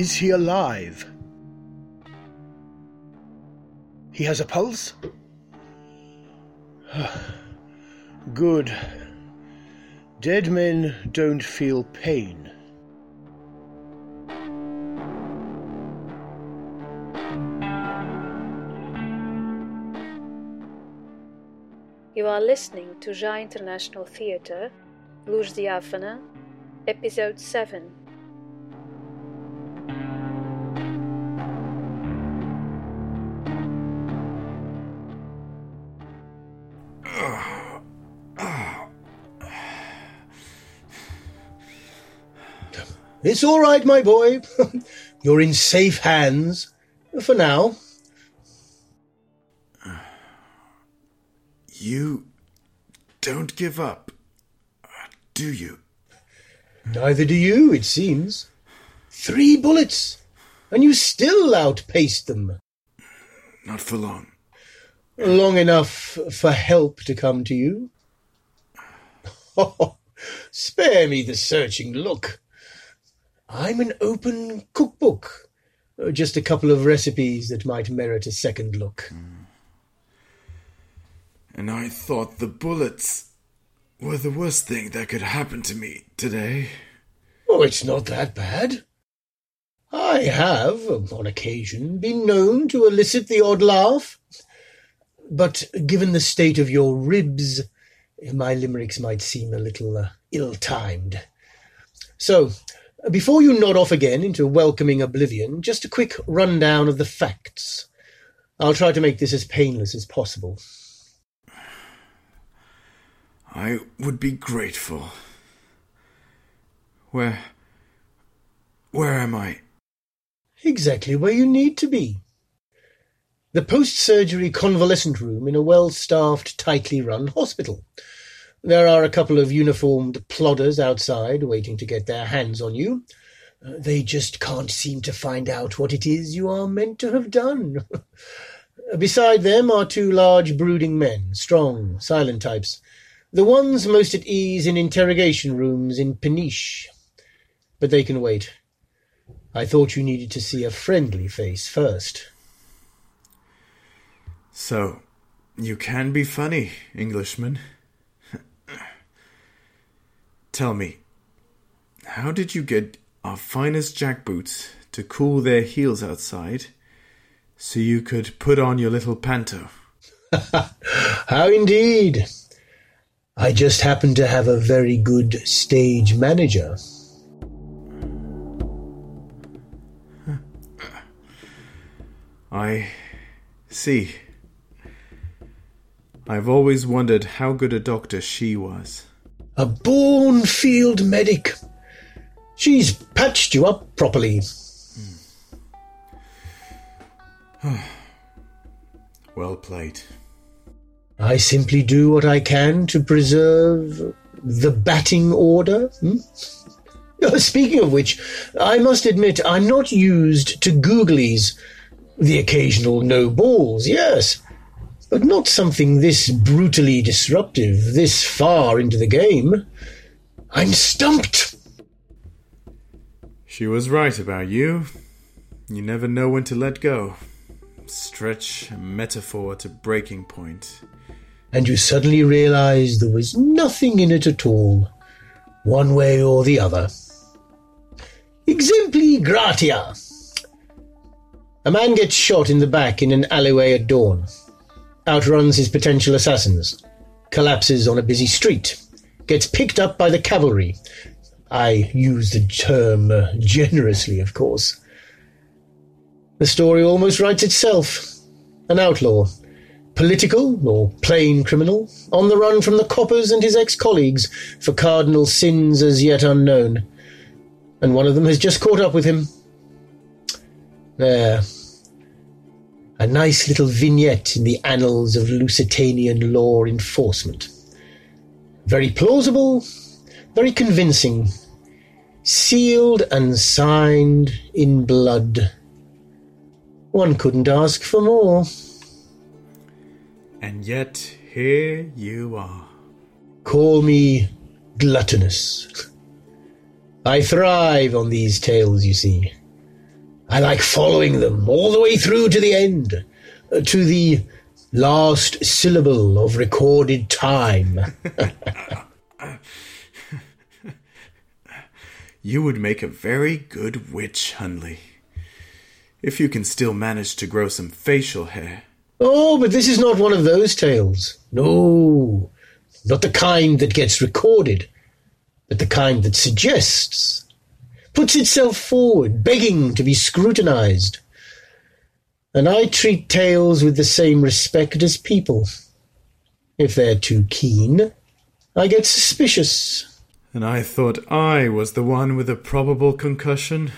Is he alive? He has a pulse? Good. Dead men don't feel pain. You are listening to Ja International Theatre, Luz Diáfana, Episode 7. It's all right, my boy. You're in safe hands. For now. You don't give up, do you? Neither do you, it seems. Three bullets, and you still outpaced them. Not for long. Long enough for help to come to you. Spare me the searching look. I'm an open cookbook. Uh, Just a couple of recipes that might merit a second look. And I thought the bullets were the worst thing that could happen to me today. Oh, it's not that bad. I have, on occasion, been known to elicit the odd laugh. But given the state of your ribs, my limericks might seem a little uh, ill-timed. So, before you nod off again into welcoming oblivion, just a quick rundown of the facts. I'll try to make this as painless as possible. I would be grateful. Where. Where am I? Exactly where you need to be. The post-surgery convalescent room in a well-staffed, tightly run hospital. There are a couple of uniformed plodders outside waiting to get their hands on you. Uh, they just can't seem to find out what it is you are meant to have done. Beside them are two large brooding men, strong, silent types, the ones most at ease in interrogation rooms in Peniche. But they can wait. I thought you needed to see a friendly face first. So, you can be funny, Englishman. Tell me, how did you get our finest jackboots to cool their heels outside so you could put on your little panto? How indeed. I just happen to have a very good stage manager. I see. I've always wondered how good a doctor she was. A born field medic. She's patched you up properly. Well played. I simply do what I can to preserve the batting order. hmm? Uh, Speaking of which, I must admit I'm not used to googlies. The occasional no balls, yes, but not something this brutally disruptive, this far into the game. I'm stumped. She was right about you. You never know when to let go. Stretch a metaphor to breaking point. and you suddenly realize there was nothing in it at all, one way or the other. Exempli gratia. A man gets shot in the back in an alleyway at dawn, outruns his potential assassins, collapses on a busy street, gets picked up by the cavalry. I use the term uh, generously, of course. The story almost writes itself. An outlaw, political or plain criminal, on the run from the coppers and his ex colleagues for cardinal sins as yet unknown. And one of them has just caught up with him. There. A nice little vignette in the annals of Lusitanian law enforcement. Very plausible, very convincing. Sealed and signed in blood. One couldn't ask for more. And yet, here you are. Call me gluttonous. I thrive on these tales, you see. I like following them all the way through to the end, uh, to the last syllable of recorded time. You would make a very good witch, Hunley. If you can still manage to grow some facial hair. oh, but this is not one of those tales. No, not the kind that gets recorded, but the kind that suggests, puts itself forward, begging to be scrutinized. And I treat tales with the same respect as people. If they're too keen, I get suspicious. And I thought I was the one with a probable concussion.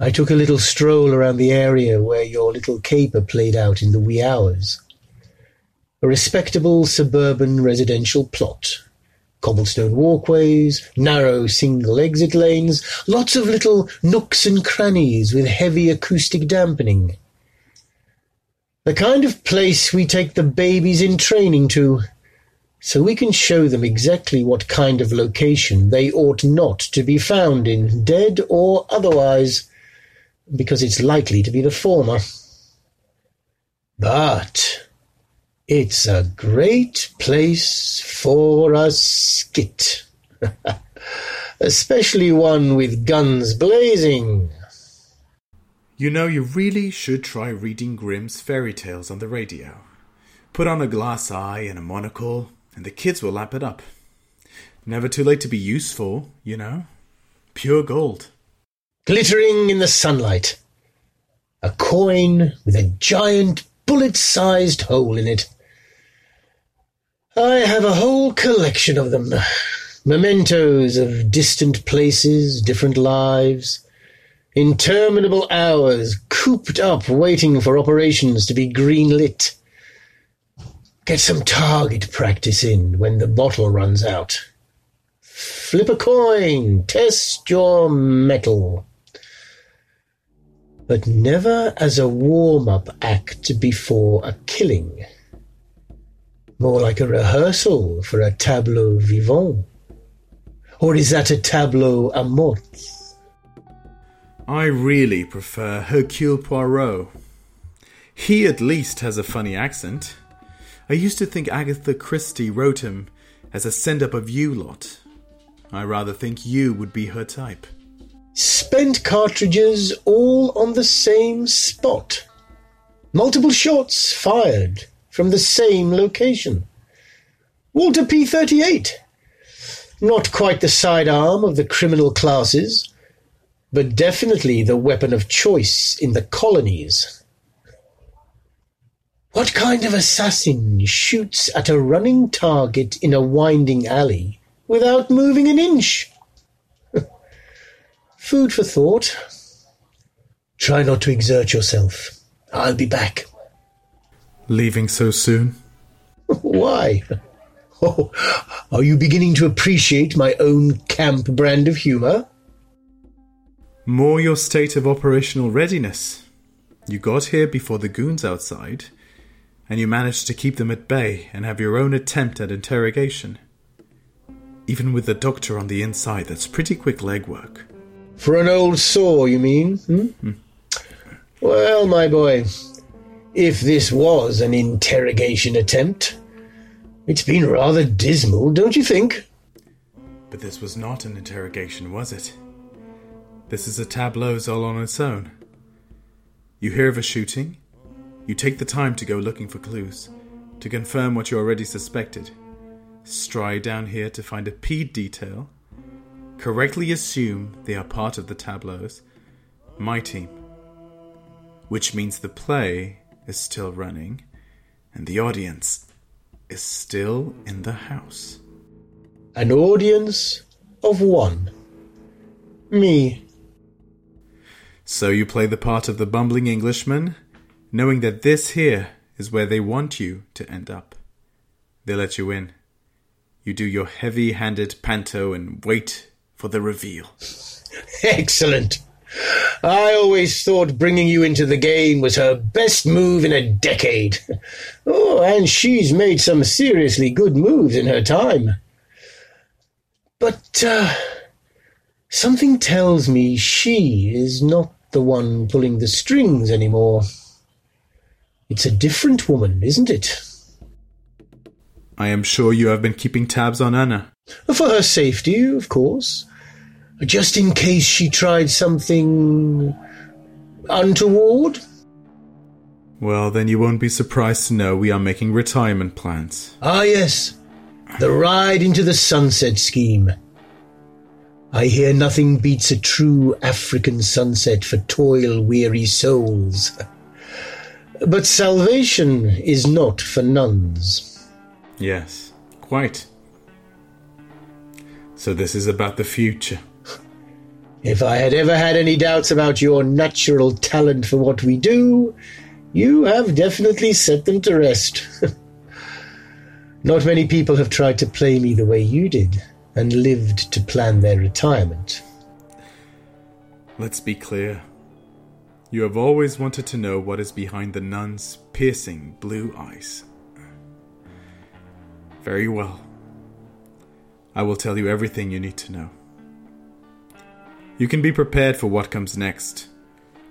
I took a little stroll around the area where your little caper played out in the wee hours. A respectable suburban residential plot. Cobblestone walkways, narrow single exit lanes, lots of little nooks and crannies with heavy acoustic dampening. The kind of place we take the babies in training to, so we can show them exactly what kind of location they ought not to be found in, dead or otherwise because it's likely to be the former. But it's a great place for a skit, especially one with guns blazing. You know, you really should try reading Grimm's fairy tales on the radio. Put on a glass eye and a monocle, and the kids will lap it up. Never too late to be useful, you know. Pure gold. glittering in the sunlight. A coin with a giant bullet sized hole in it. I have a whole collection of them. Mementos of distant places, different lives, interminable hours cooped up waiting for operations to be greenlit. Get some target practice in when the bottle runs out. Flip a coin, test your metal but never as a warm up act before a killing. More like a rehearsal for a tableau vivant. Or is that a tableau à mort? I really prefer Hercule Poirot. He at least has a funny accent. I used to think Agatha Christie wrote him as a send up of you lot. I rather think you would be her type. Spent cartridges all on the same spot. Multiple shots fired from the same location. Walther P 38. Not quite the sidearm of the criminal classes, but definitely the weapon of choice in the colonies. What kind of assassin shoots at a running target in a winding alley without moving an inch? Food for thought. Try not to exert yourself. I'll be back. Leaving so soon? Why? Oh, are you beginning to appreciate my own camp brand of humour? More your state of operational readiness. You got here before the goons outside, and you managed to keep them at bay and have your own attempt at interrogation. Even with the doctor on the inside, that's pretty quick legwork. For an old sore, you mean? Hmm? Well, my boy, if this was an interrogation attempt, it's been rather dismal, don't you think? But this was not an interrogation, was it? This is a tableau all on its own. You hear of a shooting, you take the time to go looking for clues, to confirm what you already suspected, stride down here to find a PIDE detail, correctly assume they are part of the tableaus, my team. Which means the play is still running, and the audience is still in the house. An audience of one. Me. So you play the part of the bumbling Englishman, knowing that this here is where they want you to end up. They let you in. You do your heavy handed panto and wait for the reveal. Excellent. I always thought bringing you into the game was her best move in a decade. Oh, and she's made some seriously good moves in her time. But, uh, something tells me she is not the one pulling the strings anymore. It's a different woman, isn't it? I am sure you have been keeping tabs on Anna. For her safety, of course. Just in case she tried something untoward. Well, then you won't be surprised to know we are making retirement plans. Ah, yes. The ride into the sunset scheme. I hear nothing beats a true African sunset for toil weary souls. But salvation is not for nuns. Yes, quite. So this is about the future. If I had ever had any doubts about your natural talent for what we do, you have definitely set them to rest. Not many people have tried to play me the way you did and lived to plan their retirement. Let's be clear. You have always wanted to know what is behind the nun's piercing blue eyes. Very well. I will tell you everything you need to know. You can be prepared for what comes next.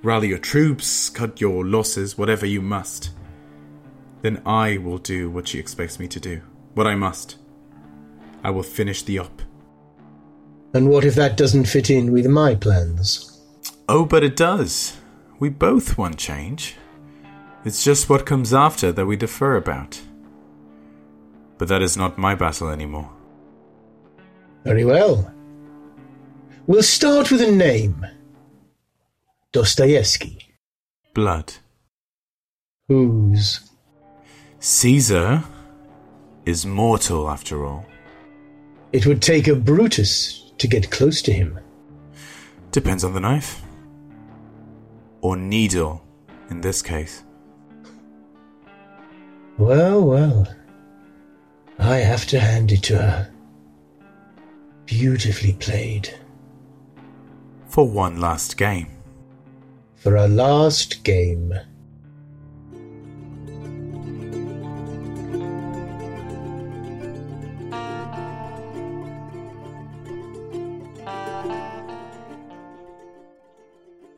Rally your troops, cut your losses, whatever you must. Then I will do what she expects me to do. What I must. I will finish the op. And what if that doesn't fit in with my plans? Oh, but it does. We both want change. It's just what comes after that we defer about. But that is not my battle anymore. Very well. We'll start with a name Dostoevsky. Blood. Whose? Caesar is mortal after all. It would take a Brutus to get close to him. Depends on the knife. Or needle, in this case. Well, well. I have to hand it to her. Beautifully played. For one last game. For a last game.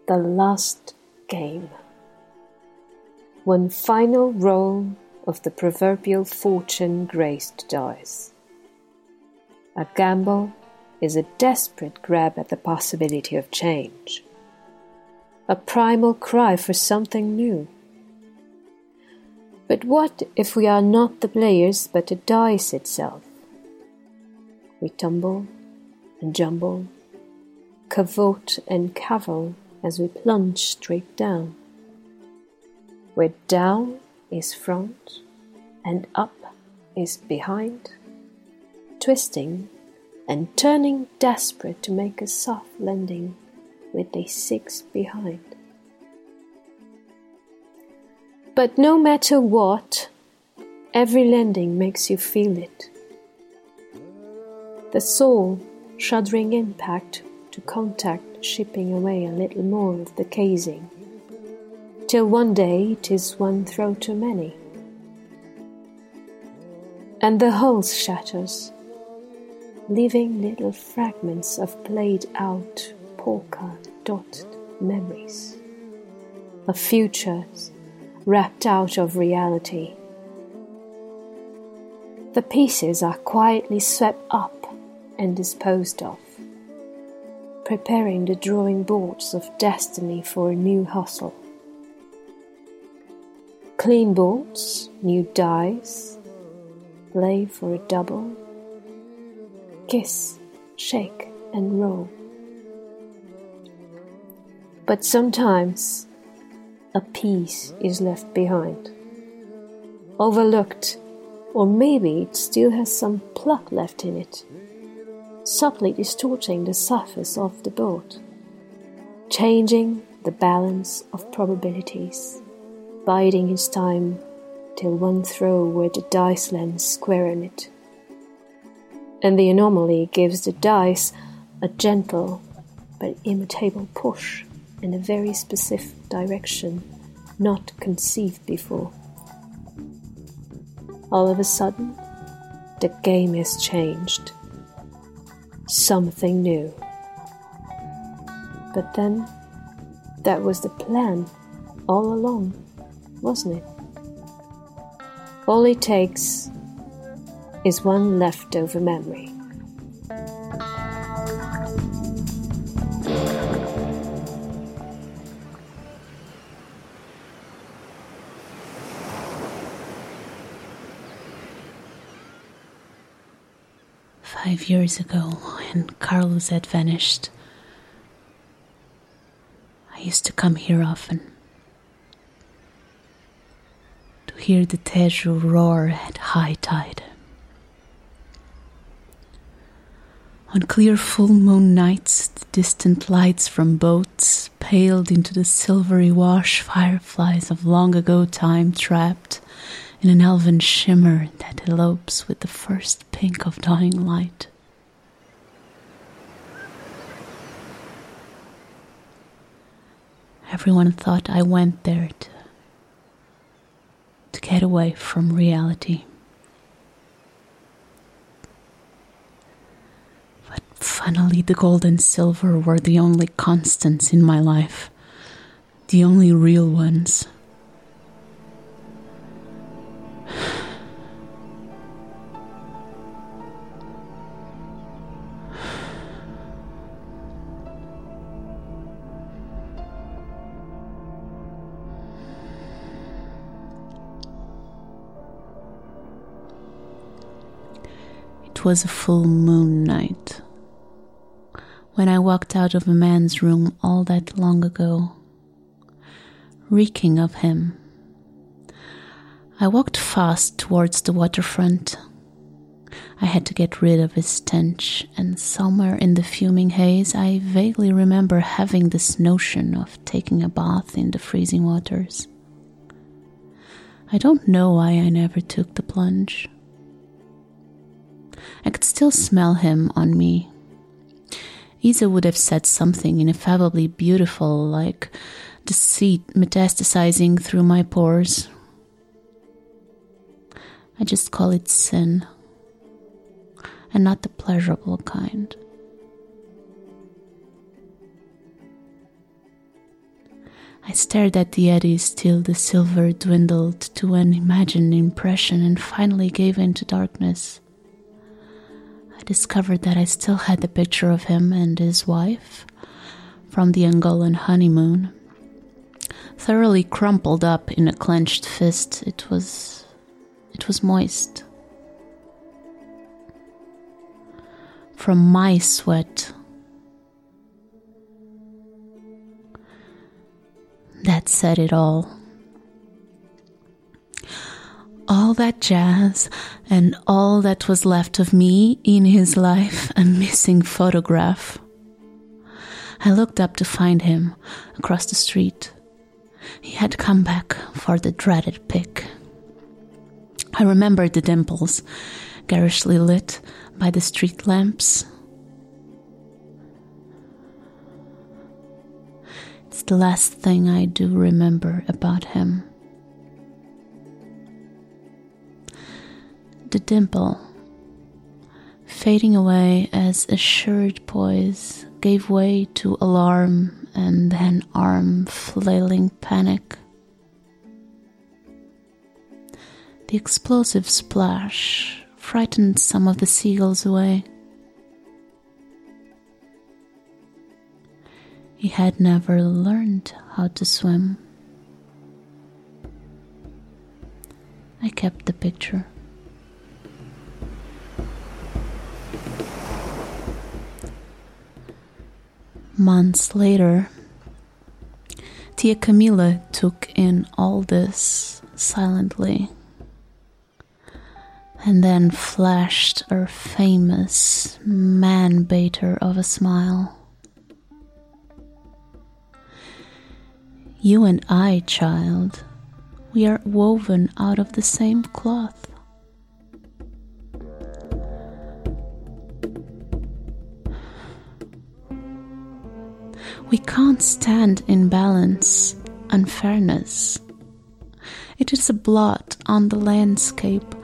The last game. One final roll of the proverbial fortune graced dice. A gamble is a desperate grab at the possibility of change, a primal cry for something new. But what if we are not the players but the dice itself? We tumble and jumble, cavort and cavil as we plunge straight down, where down is front and up is behind, twisting and turning desperate to make a soft landing with a six behind. But no matter what, every landing makes you feel it. The soul shuddering impact to contact shipping away a little more of the casing, till one day it is one throw too many. And the hull shatters, leaving little fragments of played out polka dotted memories of futures wrapped out of reality. The pieces are quietly swept up and disposed of, preparing the drawing boards of destiny for a new hustle. Clean boards, new dice, play for a double kiss, shake, and roll. But sometimes a piece is left behind, overlooked, or maybe it still has some pluck left in it, subtly distorting the surface of the boat, changing the balance of probabilities, biding its time till one throw where the dice lands square in it and the anomaly gives the dice a gentle but immutable push in a very specific direction not conceived before. All of a sudden, the game has changed. Something new. But then, that was the plan all along, wasn't it? All it takes is one leftover memory. Five years ago, when Carlos had vanished, I used to come here often to hear the Tejo roar at high tide. On clear full moon nights, the distant lights from boats paled into the silvery wash fireflies of long ago time trapped in an elven shimmer that elopes with the first pink of dying light. Everyone thought I went there to, to get away from reality. But finally, the gold and silver were the only constants in my life, the only real ones. It was a full moon night when I walked out of a man's room all that long ago, reeking of him. I walked fast towards the waterfront. I had to get rid of his stench, and somewhere in the fuming haze, I vaguely remember having this notion of taking a bath in the freezing waters. I don't know why I never took the plunge. I could still smell him on me. Isa would have said something ineffably beautiful, like deceit metastasizing through my pores. I just call it sin, and not the pleasurable kind. I stared at the eddies till the silver dwindled to an imagined impression and finally gave in to darkness discovered that I still had the picture of him and his wife from the Angolan honeymoon. Thoroughly crumpled up in a clenched fist, it was it was moist. From my sweat. That said it all all that jazz and all that was left of me in his life a missing photograph. I looked up to find him across the street. He had come back for the dreaded pick. I remembered the dimples, garishly lit by the street lamps. It's the last thing I do remember about him. The dimple, fading away as assured poise gave way to alarm and then arm flailing panic. The explosive splash frightened some of the seagulls away. He had never learned how to swim. I kept the picture. Months later, Tia Camila took in all this silently and then flashed her famous man baiter of a smile. You and I, child, we are woven out of the same cloth. We can't stand in balance unfairness. It is a blot on the landscape,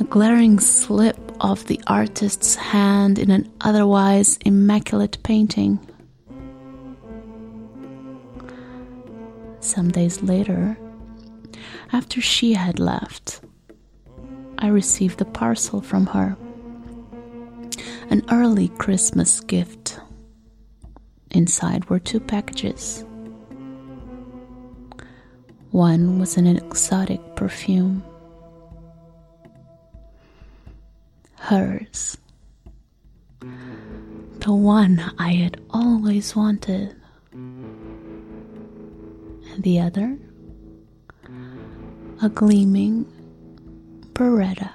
a glaring slip of the artist's hand in an otherwise immaculate painting. Some days later, after she had left, I received a parcel from her an early Christmas gift. Inside were two packages. One was an exotic perfume. Hers. The one I had always wanted. And the other? A gleaming Beretta.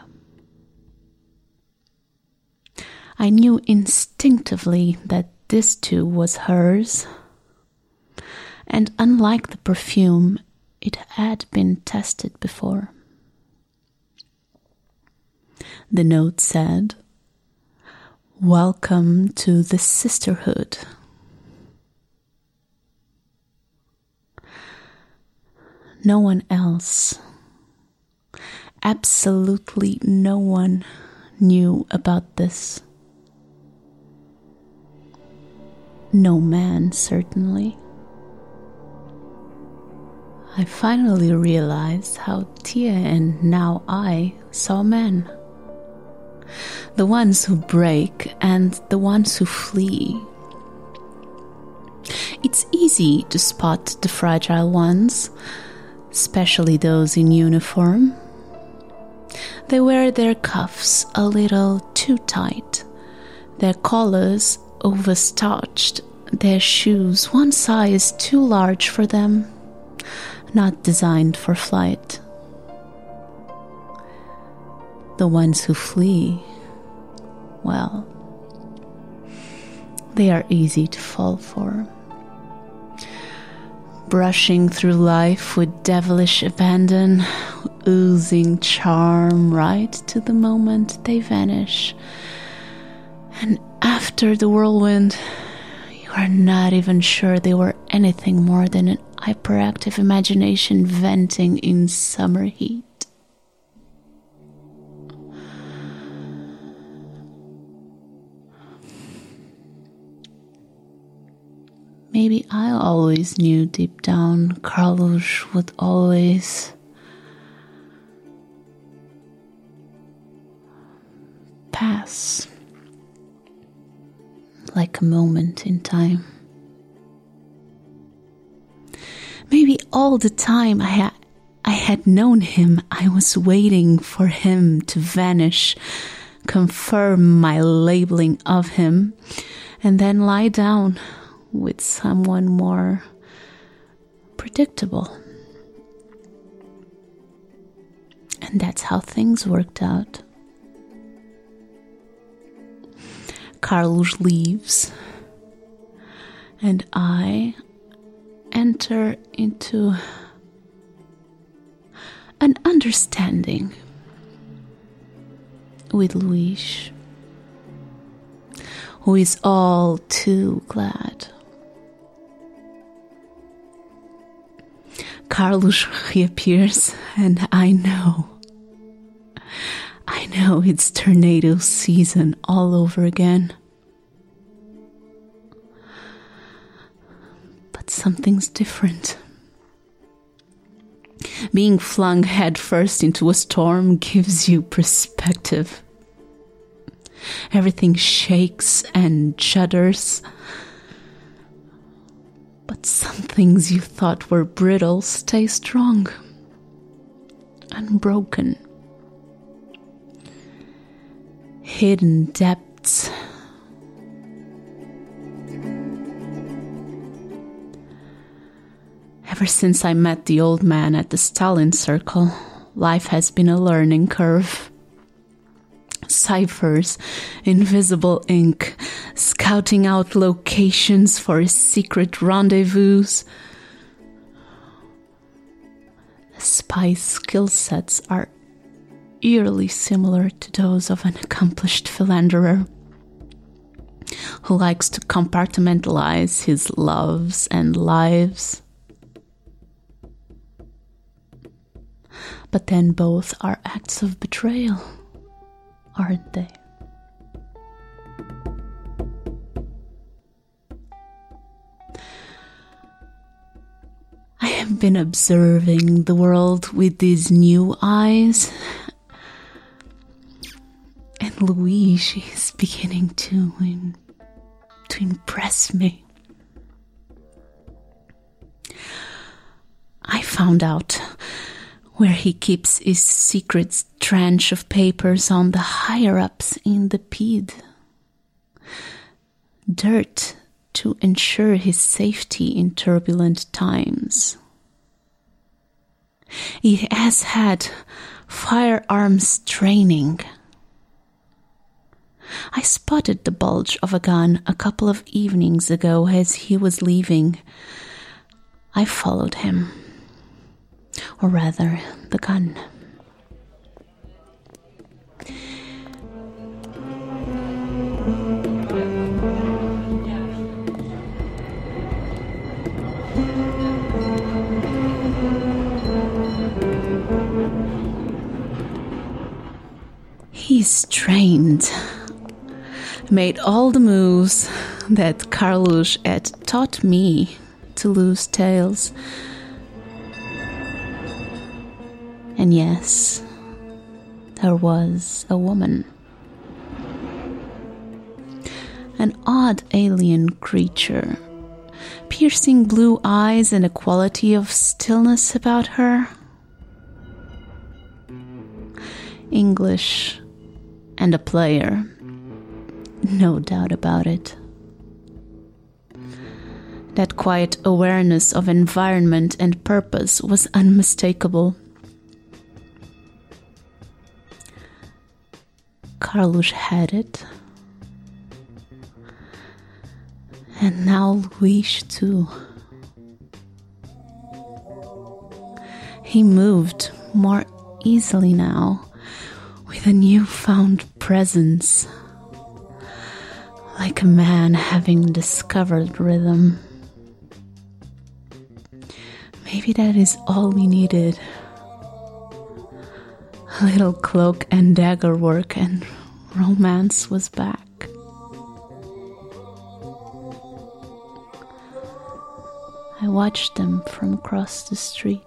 I knew instinctively that this too was hers. And unlike the perfume, it had been tested before. The note said, Welcome to the sisterhood. No one else, absolutely no one, knew about this. No man, certainly. I finally realized how Tia and now I saw men. The ones who break and the ones who flee. It's easy to spot the fragile ones, especially those in uniform. They wear their cuffs a little too tight, their collars overstarched, their shoes one size too large for them, not designed for flight. The ones who flee, well, they are easy to fall for. Brushing through life with devilish abandon, oozing charm right to the moment they vanish. And after the whirlwind, you are not even sure they were anything more than an hyperactive imagination venting in summer heat. Maybe I always knew deep down Carlos would always pass like a moment in time. Maybe all the time I had I had known him, I was waiting for him to vanish, confirm my labeling of him, and then lie down with someone more predictable. And that's how things worked out. Carlos leaves, and I enter into an understanding with Luis, who is all too glad. Carlos reappears, and I know. I know it's tornado season all over again. But something's different. Being flung headfirst into a storm gives you perspective. Everything shakes and shudders. But some things you thought were brittle stay strong, unbroken. Hidden depths. Ever since I met the old man at the Stalin Circle, life has been a learning curve. Ciphers, invisible ink, scouting out locations for secret rendezvous. Spy's skill sets are eerily similar to those of an accomplished philanderer who likes to compartmentalize his loves and lives. But then both are acts of betrayal, aren't they? I have been observing the world with these new eyes. Luigi is beginning to, in, to impress me. I found out where he keeps his secret trench of papers on the higher ups in the PIDE. Dirt to ensure his safety in turbulent times. He has had firearms training. I spotted the bulge of a gun a couple of evenings ago as he was leaving. I followed him or rather, the gun. He's trained, made all the moves that Carlos had taught me to lose tails And yes, there was a woman. An odd alien creature, piercing blue eyes and a quality of stillness about her. English and a player, no doubt about it. That quiet awareness of environment and purpose was unmistakable. Carlos had it. And now Luis too. He moved more easily now, with a newfound presence, like a man having discovered rhythm. Maybe that is all we needed. A little cloak and dagger work and romance was back. I watched them from across the street.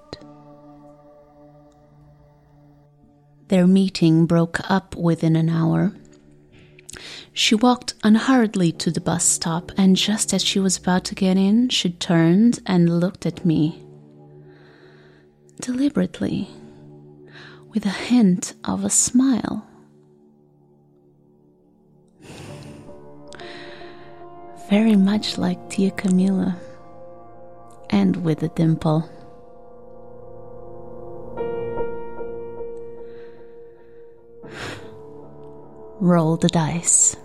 Their meeting broke up within an hour. She walked unhurriedly to the bus stop, and just as she was about to get in, she turned and looked at me. Deliberately, with a hint of a smile. very much like Tia Camila, and with a dimple. Roll the dice.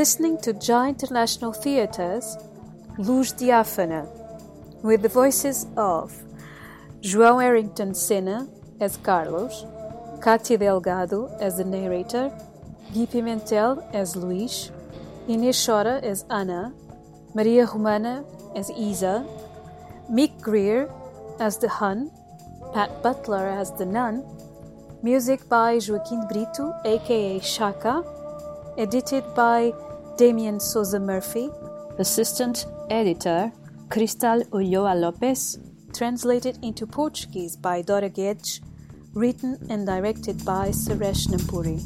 Listening to Jai International Theatre's Luz Diáfana, with the voices of João Errington Senna as Carlos, Katia Delgado as the narrator, Gui Pimentel as Luís, Inês Chora as Ana, Maria Romana as Isa, Mick Greer as the Hun, Pat Butler as the Nun, music by Joaquim Brito, aka Shaka, edited by Damien Souza Murphy, assistant editor Cristal Ulloa Lopez, translated into Portuguese by Dora Guedes, written and directed by Suresh Nampuri.